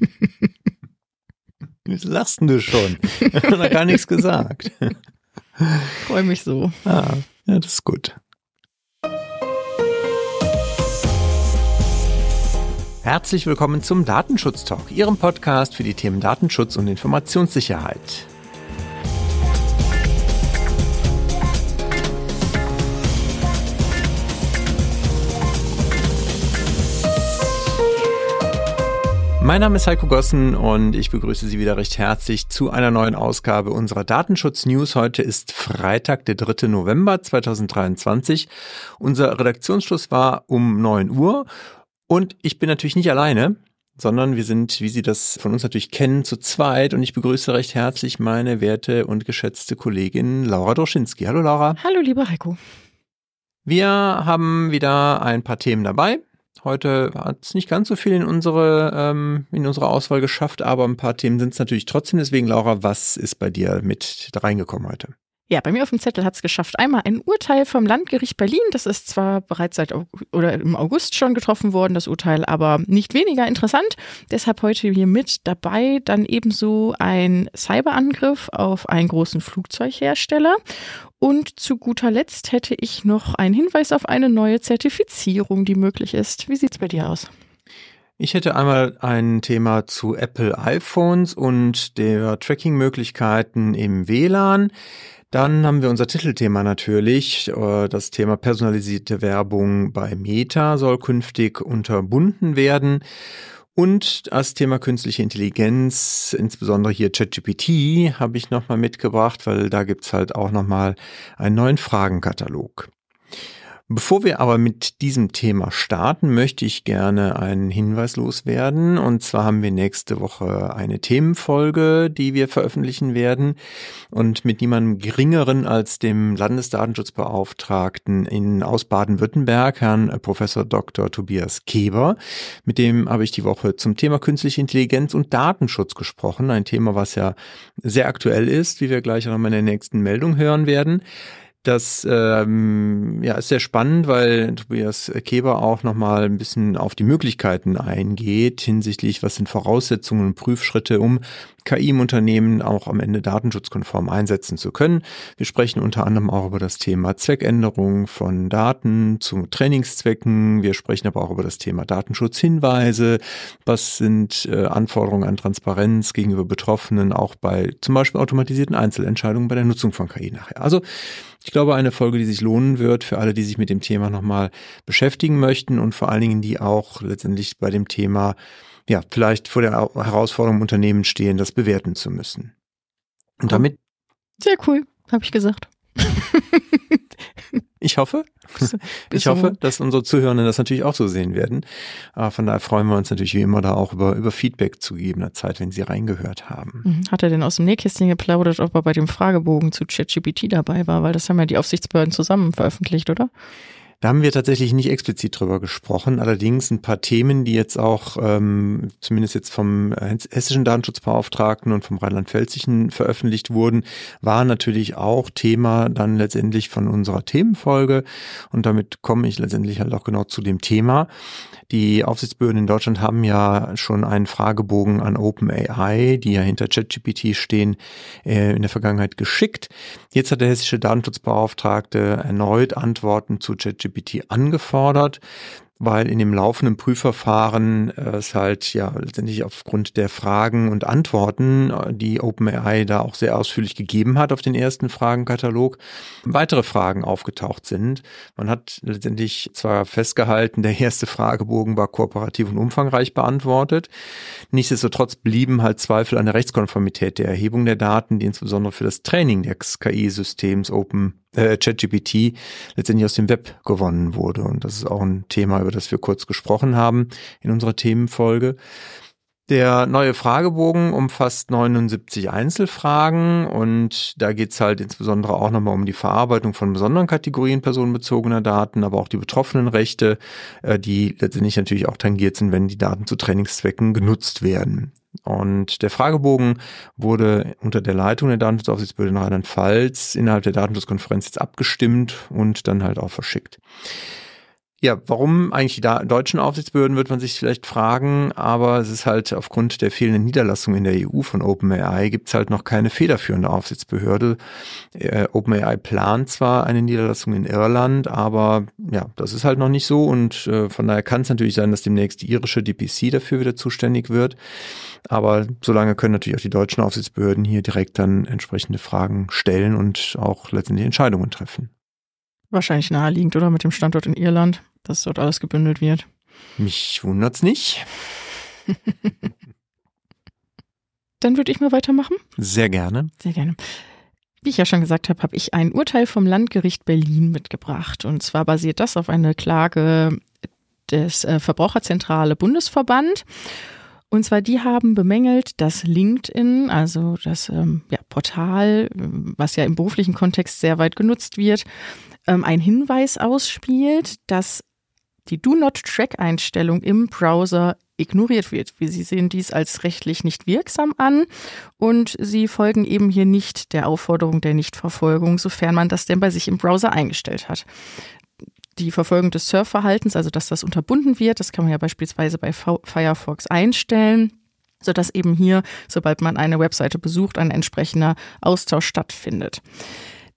Was lachst du schon? Ich habe noch gar nichts gesagt. Freue mich so. Ah, ja, das ist gut. Herzlich willkommen zum Datenschutz Talk, Ihrem Podcast für die Themen Datenschutz und Informationssicherheit. Mein Name ist Heiko Gossen und ich begrüße Sie wieder recht herzlich zu einer neuen Ausgabe unserer Datenschutz News. Heute ist Freitag, der 3. November 2023. Unser Redaktionsschluss war um 9 Uhr und ich bin natürlich nicht alleine, sondern wir sind, wie Sie das von uns natürlich kennen, zu zweit und ich begrüße recht herzlich meine werte und geschätzte Kollegin Laura Droschinski. Hallo Laura. Hallo lieber Heiko. Wir haben wieder ein paar Themen dabei. Heute hat es nicht ganz so viel in unsere, ähm, in unsere Auswahl geschafft, aber ein paar Themen sind es natürlich trotzdem. Deswegen, Laura, was ist bei dir mit reingekommen heute? Ja, bei mir auf dem Zettel hat es geschafft. Einmal ein Urteil vom Landgericht Berlin. Das ist zwar bereits seit oder im August schon getroffen worden, das Urteil, aber nicht weniger interessant. Deshalb heute hier mit dabei. Dann ebenso ein Cyberangriff auf einen großen Flugzeughersteller. Und zu guter Letzt hätte ich noch einen Hinweis auf eine neue Zertifizierung, die möglich ist. Wie sieht's bei dir aus? Ich hätte einmal ein Thema zu Apple iPhones und der Tracking-Möglichkeiten im WLAN. Dann haben wir unser Titelthema natürlich. Äh, das Thema personalisierte Werbung bei Meta soll künftig unterbunden werden. Und das Thema künstliche Intelligenz, insbesondere hier ChatGPT, habe ich nochmal mitgebracht, weil da gibt's halt auch nochmal einen neuen Fragenkatalog. Bevor wir aber mit diesem Thema starten, möchte ich gerne einen Hinweis loswerden. Und zwar haben wir nächste Woche eine Themenfolge, die wir veröffentlichen werden. Und mit niemandem geringeren als dem Landesdatenschutzbeauftragten in, aus Baden-Württemberg, Herrn Professor Dr. Tobias Keber. Mit dem habe ich die Woche zum Thema künstliche Intelligenz und Datenschutz gesprochen. Ein Thema, was ja sehr aktuell ist, wie wir gleich auch nochmal in der nächsten Meldung hören werden. Das ähm, ja, ist sehr spannend, weil Tobias Keber auch nochmal ein bisschen auf die Möglichkeiten eingeht hinsichtlich, was sind Voraussetzungen und Prüfschritte, um KI im Unternehmen auch am Ende datenschutzkonform einsetzen zu können. Wir sprechen unter anderem auch über das Thema Zweckänderung von Daten zu Trainingszwecken. Wir sprechen aber auch über das Thema Datenschutzhinweise. Was sind äh, Anforderungen an Transparenz gegenüber Betroffenen, auch bei zum Beispiel automatisierten Einzelentscheidungen bei der Nutzung von KI nachher. Also ich glaube, eine Folge, die sich lohnen wird für alle, die sich mit dem Thema nochmal beschäftigen möchten und vor allen Dingen, die auch letztendlich bei dem Thema ja, vielleicht vor der Herausforderung im Unternehmen stehen, das bewerten zu müssen. Und damit. Sehr cool, habe ich gesagt. ich hoffe. Ich hoffe, dass unsere Zuhörenden das natürlich auch so sehen werden. Aber von daher freuen wir uns natürlich wie immer da auch über, über Feedback zu gegebener Zeit, wenn Sie reingehört haben. Mhm. Hat er denn aus dem Nähkästchen geplaudert, ob er bei dem Fragebogen zu ChatGPT dabei war? Weil das haben ja die Aufsichtsbehörden zusammen veröffentlicht, oder? Da haben wir tatsächlich nicht explizit drüber gesprochen. Allerdings ein paar Themen, die jetzt auch ähm, zumindest jetzt vom hessischen Datenschutzbeauftragten und vom Rheinland-Pfälzischen veröffentlicht wurden, waren natürlich auch Thema dann letztendlich von unserer Themenfolge. Und damit komme ich letztendlich halt auch genau zu dem Thema. Die Aufsichtsbehörden in Deutschland haben ja schon einen Fragebogen an OpenAI, die ja hinter ChatGPT stehen, äh, in der Vergangenheit geschickt. Jetzt hat der hessische Datenschutzbeauftragte erneut Antworten zu ChatGPT angefordert weil in dem laufenden Prüfverfahren äh, es halt ja letztendlich aufgrund der Fragen und Antworten, äh, die OpenAI da auch sehr ausführlich gegeben hat auf den ersten Fragenkatalog, weitere Fragen aufgetaucht sind. Man hat letztendlich zwar festgehalten, der erste Fragebogen war kooperativ und umfangreich beantwortet. Nichtsdestotrotz blieben halt Zweifel an der Rechtskonformität der Erhebung der Daten, die insbesondere für das Training des KI-Systems Open äh, ChatGPT letztendlich aus dem Web gewonnen wurde. Und das ist auch ein Thema, über das wir kurz gesprochen haben in unserer Themenfolge. Der neue Fragebogen umfasst 79 Einzelfragen und da geht's halt insbesondere auch nochmal um die Verarbeitung von besonderen Kategorien personenbezogener Daten, aber auch die betroffenen Rechte, äh, die letztendlich natürlich auch tangiert sind, wenn die Daten zu Trainingszwecken genutzt werden. Und der Fragebogen wurde unter der Leitung der Datenschutzaufsichtsbehörde in Rheinland-Pfalz innerhalb der Datenschutzkonferenz jetzt abgestimmt und dann halt auch verschickt. Ja, warum eigentlich die deutschen Aufsichtsbehörden, wird man sich vielleicht fragen, aber es ist halt aufgrund der fehlenden Niederlassung in der EU von OpenAI gibt es halt noch keine federführende Aufsichtsbehörde. Äh, OpenAI plant zwar eine Niederlassung in Irland, aber ja, das ist halt noch nicht so und äh, von daher kann es natürlich sein, dass demnächst die irische DPC dafür wieder zuständig wird. Aber solange können natürlich auch die deutschen Aufsichtsbehörden hier direkt dann entsprechende Fragen stellen und auch letztendlich Entscheidungen treffen. Wahrscheinlich naheliegend, oder? Mit dem Standort in Irland, dass dort alles gebündelt wird. Mich wundert's nicht. Dann würde ich mal weitermachen. Sehr gerne. Sehr gerne. Wie ich ja schon gesagt habe, habe ich ein Urteil vom Landgericht Berlin mitgebracht. Und zwar basiert das auf einer Klage des äh, Verbraucherzentrale Bundesverband. Und zwar, die haben bemängelt, dass LinkedIn, also das ähm, ja, Portal, was ja im beruflichen Kontext sehr weit genutzt wird, ähm, einen Hinweis ausspielt, dass die Do-Not-Track-Einstellung im Browser ignoriert wird. Sie sehen dies als rechtlich nicht wirksam an und Sie folgen eben hier nicht der Aufforderung der Nichtverfolgung, sofern man das denn bei sich im Browser eingestellt hat. Die Verfolgung des Surfverhaltens, also dass das unterbunden wird, das kann man ja beispielsweise bei Firefox einstellen sodass eben hier, sobald man eine Webseite besucht, ein entsprechender Austausch stattfindet.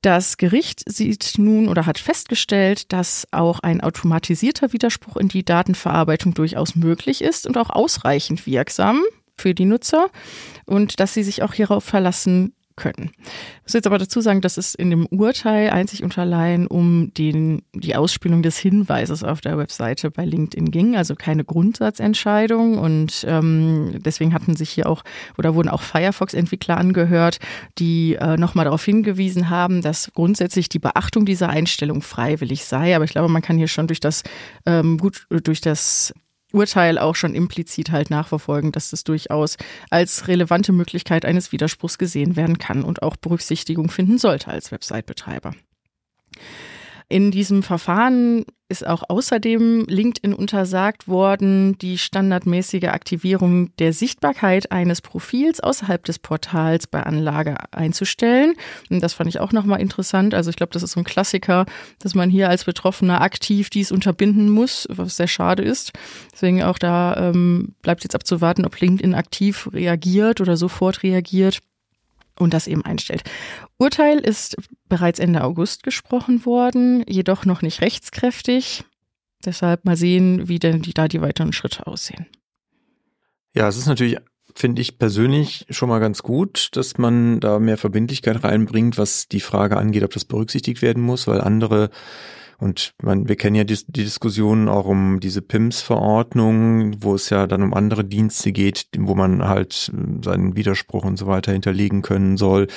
Das Gericht sieht nun oder hat festgestellt, dass auch ein automatisierter Widerspruch in die Datenverarbeitung durchaus möglich ist und auch ausreichend wirksam für die Nutzer und dass sie sich auch hierauf verlassen können. Ich muss jetzt aber dazu sagen, dass es in dem Urteil einzig und allein um den, die Ausspielung des Hinweises auf der Webseite bei LinkedIn ging, also keine Grundsatzentscheidung. Und ähm, deswegen hatten sich hier auch oder wurden auch Firefox-Entwickler angehört, die äh, nochmal darauf hingewiesen haben, dass grundsätzlich die Beachtung dieser Einstellung freiwillig sei. Aber ich glaube, man kann hier schon durch das ähm, gut durch das Urteil auch schon implizit halt nachverfolgen, dass das durchaus als relevante Möglichkeit eines Widerspruchs gesehen werden kann und auch Berücksichtigung finden sollte als Website-Betreiber. In diesem Verfahren ist auch außerdem LinkedIn untersagt worden, die standardmäßige Aktivierung der Sichtbarkeit eines Profils außerhalb des Portals bei Anlage einzustellen. Und das fand ich auch nochmal interessant. Also ich glaube, das ist so ein Klassiker, dass man hier als Betroffener aktiv dies unterbinden muss, was sehr schade ist. Deswegen auch da ähm, bleibt jetzt abzuwarten, ob LinkedIn aktiv reagiert oder sofort reagiert und das eben einstellt. Urteil ist bereits Ende August gesprochen worden, jedoch noch nicht rechtskräftig. Deshalb mal sehen, wie denn die, da die weiteren Schritte aussehen. Ja, es ist natürlich, finde ich persönlich schon mal ganz gut, dass man da mehr Verbindlichkeit reinbringt, was die Frage angeht, ob das berücksichtigt werden muss, weil andere und man, wir kennen ja die, die Diskussionen auch um diese PIMS-Verordnung, wo es ja dann um andere Dienste geht, wo man halt äh, seinen Widerspruch und so weiter hinterlegen können soll.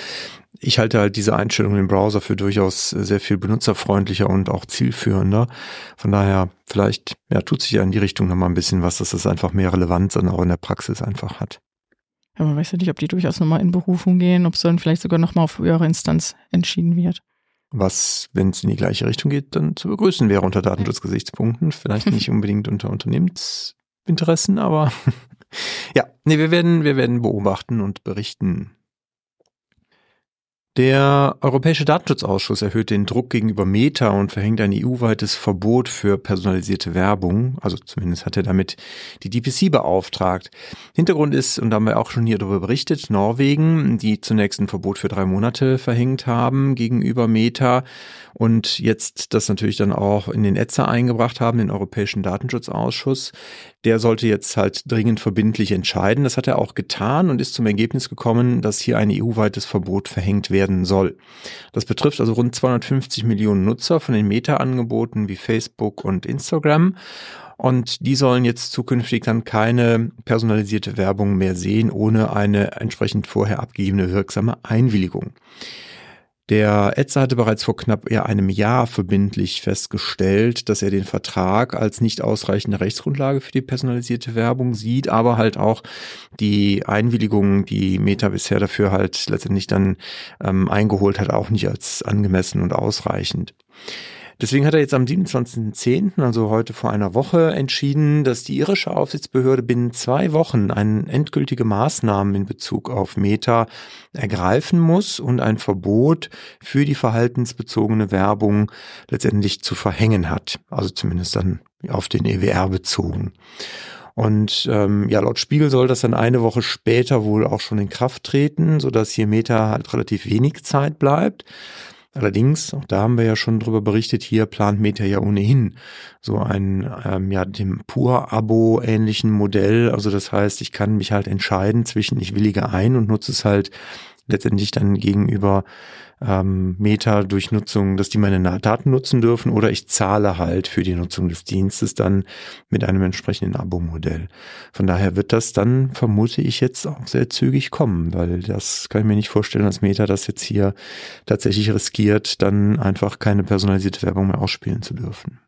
Ich halte halt diese Einstellung im Browser für durchaus sehr viel benutzerfreundlicher und auch zielführender. Von daher, vielleicht ja, tut sich ja in die Richtung nochmal ein bisschen was, dass das einfach mehr Relevanz dann auch in der Praxis einfach hat. Ja, man weiß ja nicht, ob die durchaus nochmal in Berufung gehen, ob es dann vielleicht sogar nochmal auf höhere Instanz entschieden wird was, wenn es in die gleiche Richtung geht, dann zu begrüßen wäre unter Datenschutzgesichtspunkten. Vielleicht nicht unbedingt unter Unternehmensinteressen, aber ja, nee, wir werden, wir werden beobachten und berichten. Der Europäische Datenschutzausschuss erhöht den Druck gegenüber Meta und verhängt ein EU-weites Verbot für personalisierte Werbung. Also zumindest hat er damit die DPC beauftragt. Hintergrund ist, und da haben wir auch schon hier darüber berichtet, Norwegen, die zunächst ein Verbot für drei Monate verhängt haben gegenüber Meta und jetzt das natürlich dann auch in den ETSA eingebracht haben, den Europäischen Datenschutzausschuss. Der sollte jetzt halt dringend verbindlich entscheiden. Das hat er auch getan und ist zum Ergebnis gekommen, dass hier ein EU-weites Verbot verhängt werden soll. Das betrifft also rund 250 Millionen Nutzer von den Meta-Angeboten wie Facebook und Instagram. Und die sollen jetzt zukünftig dann keine personalisierte Werbung mehr sehen, ohne eine entsprechend vorher abgegebene wirksame Einwilligung. Der Etzer hatte bereits vor knapp eher einem Jahr verbindlich festgestellt, dass er den Vertrag als nicht ausreichende Rechtsgrundlage für die personalisierte Werbung sieht, aber halt auch die Einwilligung, die Meta bisher dafür halt letztendlich dann ähm, eingeholt hat, auch nicht als angemessen und ausreichend. Deswegen hat er jetzt am 27.10., also heute vor einer Woche, entschieden, dass die irische Aufsichtsbehörde binnen zwei Wochen eine endgültige Maßnahmen in Bezug auf Meta ergreifen muss und ein Verbot für die verhaltensbezogene Werbung letztendlich zu verhängen hat. Also zumindest dann auf den EWR bezogen. Und ähm, ja, laut Spiegel soll das dann eine Woche später wohl auch schon in Kraft treten, sodass hier Meta halt relativ wenig Zeit bleibt. Allerdings, auch da haben wir ja schon drüber berichtet, hier plant Meta ja ohnehin so ein, ähm, ja, dem Pur-Abo ähnlichen Modell. Also das heißt, ich kann mich halt entscheiden zwischen ich willige ein und nutze es halt letztendlich dann gegenüber ähm, Meta durch Nutzung, dass die meine Daten nutzen dürfen oder ich zahle halt für die Nutzung des Dienstes dann mit einem entsprechenden Abo-Modell. Von daher wird das dann, vermute ich, jetzt auch sehr zügig kommen, weil das kann ich mir nicht vorstellen, dass Meta das jetzt hier tatsächlich riskiert, dann einfach keine personalisierte Werbung mehr ausspielen zu dürfen.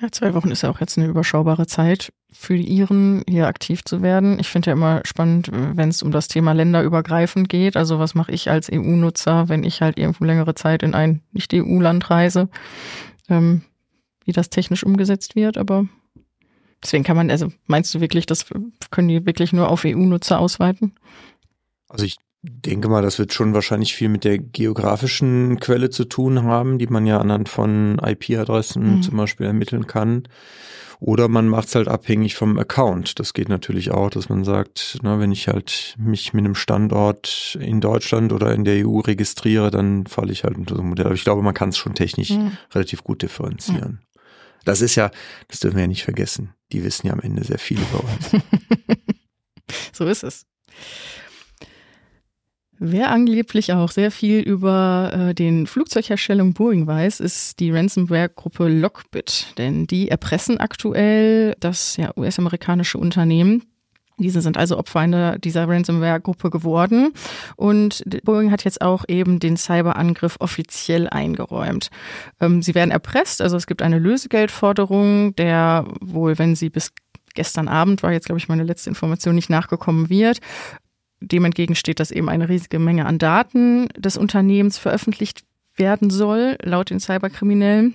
Ja, zwei Wochen ist ja auch jetzt eine überschaubare Zeit für die Iren, hier aktiv zu werden. Ich finde ja immer spannend, wenn es um das Thema länderübergreifend geht. Also was mache ich als EU-Nutzer, wenn ich halt irgendwo längere Zeit in ein Nicht-EU-Land reise, ähm, wie das technisch umgesetzt wird. Aber deswegen kann man, also meinst du wirklich, das können die wirklich nur auf EU-Nutzer ausweiten? Also ich denke mal, das wird schon wahrscheinlich viel mit der geografischen Quelle zu tun haben, die man ja anhand von IP-Adressen mhm. zum Beispiel ermitteln kann. Oder man macht es halt abhängig vom Account. Das geht natürlich auch, dass man sagt, na, wenn ich halt mich mit einem Standort in Deutschland oder in der EU registriere, dann falle ich halt unter so ein Modell. Aber ich glaube, man kann es schon technisch mhm. relativ gut differenzieren. Mhm. Das ist ja, das dürfen wir ja nicht vergessen. Die wissen ja am Ende sehr viel über uns. so ist es. Wer angeblich auch sehr viel über äh, den Flugzeugherstellung Boeing weiß, ist die Ransomware-Gruppe Lockbit. Denn die erpressen aktuell das ja, US-amerikanische Unternehmen. Diese sind also Opfer dieser Ransomware-Gruppe geworden. Und Boeing hat jetzt auch eben den Cyberangriff offiziell eingeräumt. Ähm, sie werden erpresst, also es gibt eine Lösegeldforderung, der wohl, wenn sie bis gestern Abend war jetzt, glaube ich, meine letzte Information nicht nachgekommen wird, dem entgegensteht, dass eben eine riesige Menge an Daten des Unternehmens veröffentlicht werden soll, laut den Cyberkriminellen.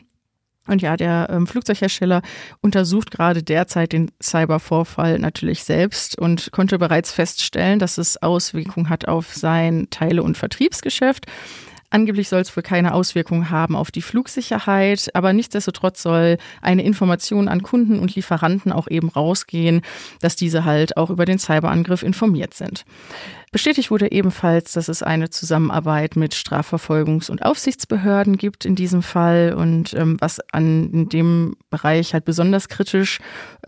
Und ja, der ähm, Flugzeughersteller untersucht gerade derzeit den Cybervorfall natürlich selbst und konnte bereits feststellen, dass es Auswirkungen hat auf sein Teile- und Vertriebsgeschäft. Angeblich soll es wohl keine Auswirkungen haben auf die Flugsicherheit, aber nichtsdestotrotz soll eine Information an Kunden und Lieferanten auch eben rausgehen, dass diese halt auch über den Cyberangriff informiert sind. Bestätigt wurde ebenfalls, dass es eine Zusammenarbeit mit Strafverfolgungs- und Aufsichtsbehörden gibt in diesem Fall. Und ähm, was an dem Bereich halt besonders kritisch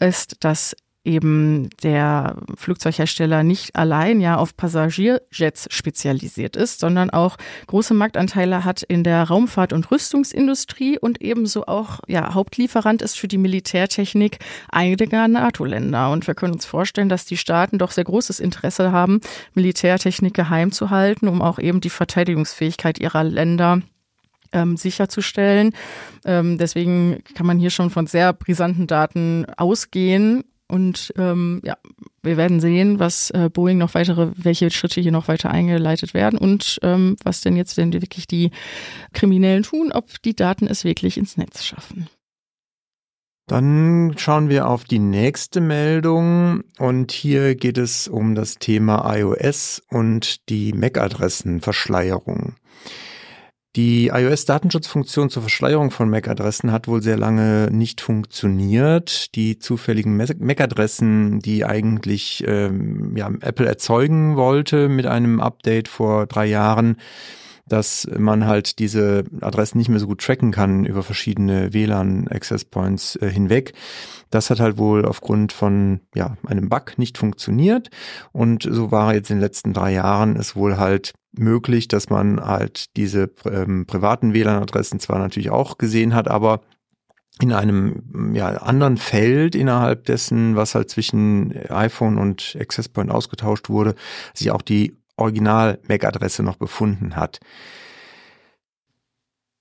ist, dass eben der Flugzeughersteller nicht allein ja auf Passagierjets spezialisiert ist, sondern auch große Marktanteile hat in der Raumfahrt- und Rüstungsindustrie und ebenso auch ja, Hauptlieferant ist für die Militärtechnik einiger NATO-Länder. Und wir können uns vorstellen, dass die Staaten doch sehr großes Interesse haben, Militärtechnik geheim zu halten, um auch eben die Verteidigungsfähigkeit ihrer Länder ähm, sicherzustellen. Ähm, deswegen kann man hier schon von sehr brisanten Daten ausgehen. Und ähm, ja, wir werden sehen, was äh, Boeing noch weitere, welche Schritte hier noch weiter eingeleitet werden und ähm, was denn jetzt denn wirklich die Kriminellen tun, ob die Daten es wirklich ins Netz schaffen. Dann schauen wir auf die nächste Meldung und hier geht es um das Thema iOS und die MAC-Adressenverschleierung. Die iOS-Datenschutzfunktion zur Verschleierung von MAC-Adressen hat wohl sehr lange nicht funktioniert. Die zufälligen MAC-Adressen, die eigentlich ähm, ja, Apple erzeugen wollte mit einem Update vor drei Jahren, dass man halt diese Adressen nicht mehr so gut tracken kann über verschiedene WLAN-Access Points äh, hinweg. Das hat halt wohl aufgrund von ja, einem Bug nicht funktioniert. Und so war jetzt in den letzten drei Jahren es wohl halt möglich, dass man halt diese ähm, privaten WLAN-Adressen zwar natürlich auch gesehen hat, aber in einem ja, anderen Feld innerhalb dessen, was halt zwischen iPhone und Access Point ausgetauscht wurde, sich auch die Original-MAC-Adresse noch befunden hat.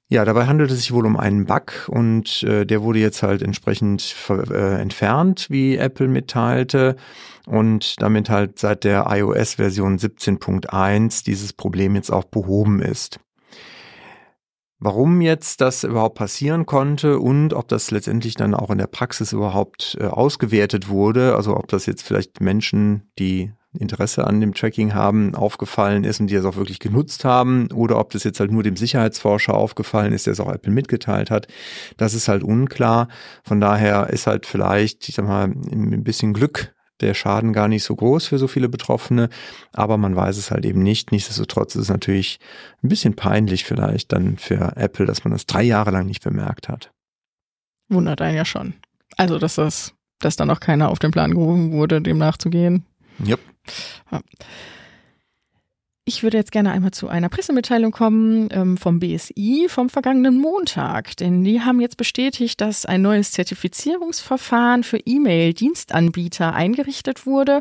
Ja, dabei handelt es sich wohl um einen Bug und äh, der wurde jetzt halt entsprechend äh, entfernt, wie Apple mitteilte und damit halt seit der iOS-Version 17.1 dieses Problem jetzt auch behoben ist. Warum jetzt das überhaupt passieren konnte und ob das letztendlich dann auch in der Praxis überhaupt äh, ausgewertet wurde, also ob das jetzt vielleicht Menschen, die Interesse an dem Tracking haben, aufgefallen ist und die es auch wirklich genutzt haben oder ob das jetzt halt nur dem Sicherheitsforscher aufgefallen ist, der es auch Apple mitgeteilt hat, das ist halt unklar. Von daher ist halt vielleicht, ich sag mal, ein bisschen Glück der Schaden gar nicht so groß für so viele Betroffene, aber man weiß es halt eben nicht. Nichtsdestotrotz ist es natürlich ein bisschen peinlich vielleicht dann für Apple, dass man das drei Jahre lang nicht bemerkt hat. Wundert einen ja schon. Also, dass das, dass da noch keiner auf den Plan gerufen wurde, dem nachzugehen. Yep. Ich würde jetzt gerne einmal zu einer Pressemitteilung kommen ähm, vom BSI vom vergangenen Montag, denn die haben jetzt bestätigt, dass ein neues Zertifizierungsverfahren für E-Mail-Dienstanbieter eingerichtet wurde,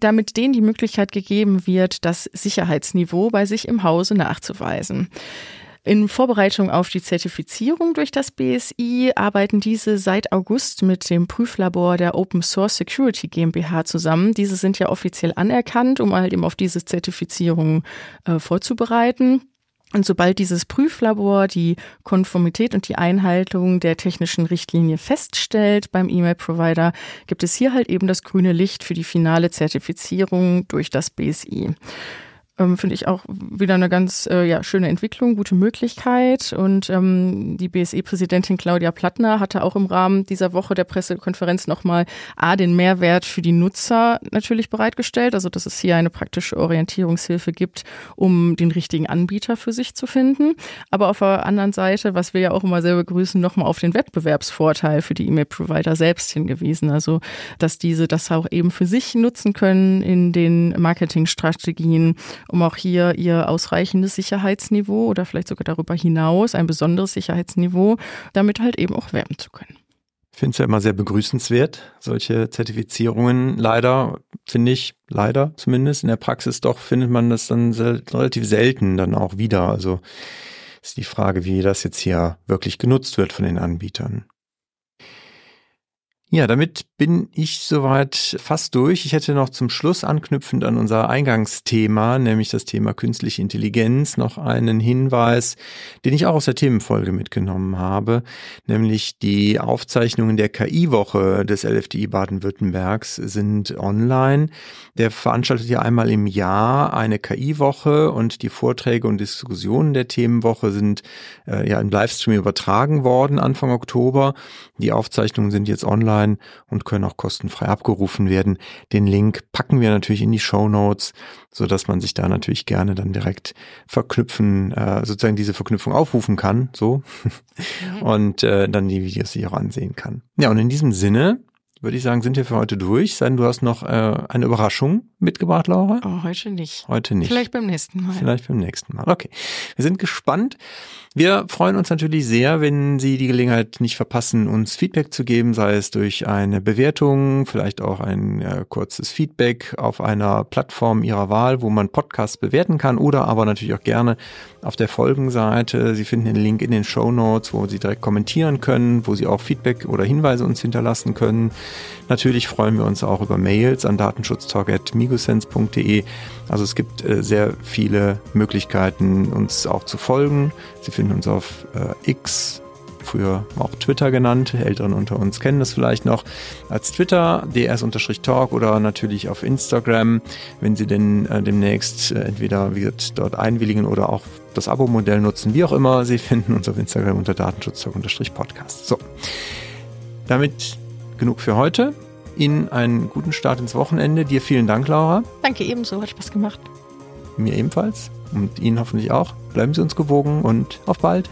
damit denen die Möglichkeit gegeben wird, das Sicherheitsniveau bei sich im Hause nachzuweisen. In Vorbereitung auf die Zertifizierung durch das BSI arbeiten diese seit August mit dem Prüflabor der Open Source Security GmbH zusammen. Diese sind ja offiziell anerkannt, um halt eben auf diese Zertifizierung äh, vorzubereiten. Und sobald dieses Prüflabor die Konformität und die Einhaltung der technischen Richtlinie feststellt beim E-Mail-Provider, gibt es hier halt eben das grüne Licht für die finale Zertifizierung durch das BSI ähm, finde ich auch wieder eine ganz äh, ja, schöne Entwicklung, gute Möglichkeit. Und ähm, die BSE-Präsidentin Claudia Plattner hatte auch im Rahmen dieser Woche der Pressekonferenz nochmal A, den Mehrwert für die Nutzer natürlich bereitgestellt, also dass es hier eine praktische Orientierungshilfe gibt, um den richtigen Anbieter für sich zu finden. Aber auf der anderen Seite, was wir ja auch immer sehr begrüßen, nochmal auf den Wettbewerbsvorteil für die E-Mail-Provider selbst hingewiesen. Also, dass diese das auch eben für sich nutzen können in den Marketingstrategien um auch hier ihr ausreichendes Sicherheitsniveau oder vielleicht sogar darüber hinaus ein besonderes Sicherheitsniveau damit halt eben auch werben zu können. Ich finde es ja immer sehr begrüßenswert, solche Zertifizierungen. Leider, finde ich, leider zumindest, in der Praxis doch findet man das dann sel relativ selten dann auch wieder. Also ist die Frage, wie das jetzt hier wirklich genutzt wird von den Anbietern. Ja, damit bin ich soweit fast durch. Ich hätte noch zum Schluss anknüpfend an unser Eingangsthema, nämlich das Thema künstliche Intelligenz, noch einen Hinweis, den ich auch aus der Themenfolge mitgenommen habe, nämlich die Aufzeichnungen der KI-Woche des LFDI Baden-Württembergs sind online. Der veranstaltet ja einmal im Jahr eine KI-Woche und die Vorträge und Diskussionen der Themenwoche sind äh, ja im Livestream übertragen worden Anfang Oktober. Die Aufzeichnungen sind jetzt online online und können auch kostenfrei abgerufen werden. Den Link packen wir natürlich in die Show Notes, so dass man sich da natürlich gerne dann direkt verknüpfen, äh, sozusagen diese Verknüpfung aufrufen kann, so mhm. und äh, dann die Videos sich auch ansehen kann. Ja, und in diesem Sinne würde ich sagen, sind wir für heute durch. Sein, du hast noch äh, eine Überraschung mitgebracht, Laura? Oh, heute nicht. Heute nicht. Vielleicht beim nächsten Mal. Vielleicht beim nächsten Mal. Okay. Wir sind gespannt. Wir freuen uns natürlich sehr, wenn Sie die Gelegenheit nicht verpassen, uns Feedback zu geben, sei es durch eine Bewertung, vielleicht auch ein äh, kurzes Feedback auf einer Plattform Ihrer Wahl, wo man Podcasts bewerten kann oder aber natürlich auch gerne auf der Folgenseite. Sie finden den Link in den Show Notes, wo Sie direkt kommentieren können, wo Sie auch Feedback oder Hinweise uns hinterlassen können. Natürlich freuen wir uns auch über Mails an datenschutztalk.migosense.de. Also es gibt äh, sehr viele Möglichkeiten, uns auch zu folgen. Sie finden uns auf äh, X, früher auch Twitter genannt. Älteren unter uns kennen das vielleicht noch als Twitter, ds-talk oder natürlich auf Instagram, wenn Sie denn äh, demnächst äh, entweder wird dort einwilligen oder auch das Abo-Modell nutzen, wie auch immer. Sie finden uns auf Instagram unter datenschutztalk-podcast. So, damit genug für heute. Ihnen einen guten Start ins Wochenende. Dir vielen Dank, Laura. Danke ebenso, hat Spaß gemacht. Mir ebenfalls und Ihnen hoffentlich auch. Bleiben Sie uns gewogen und auf bald.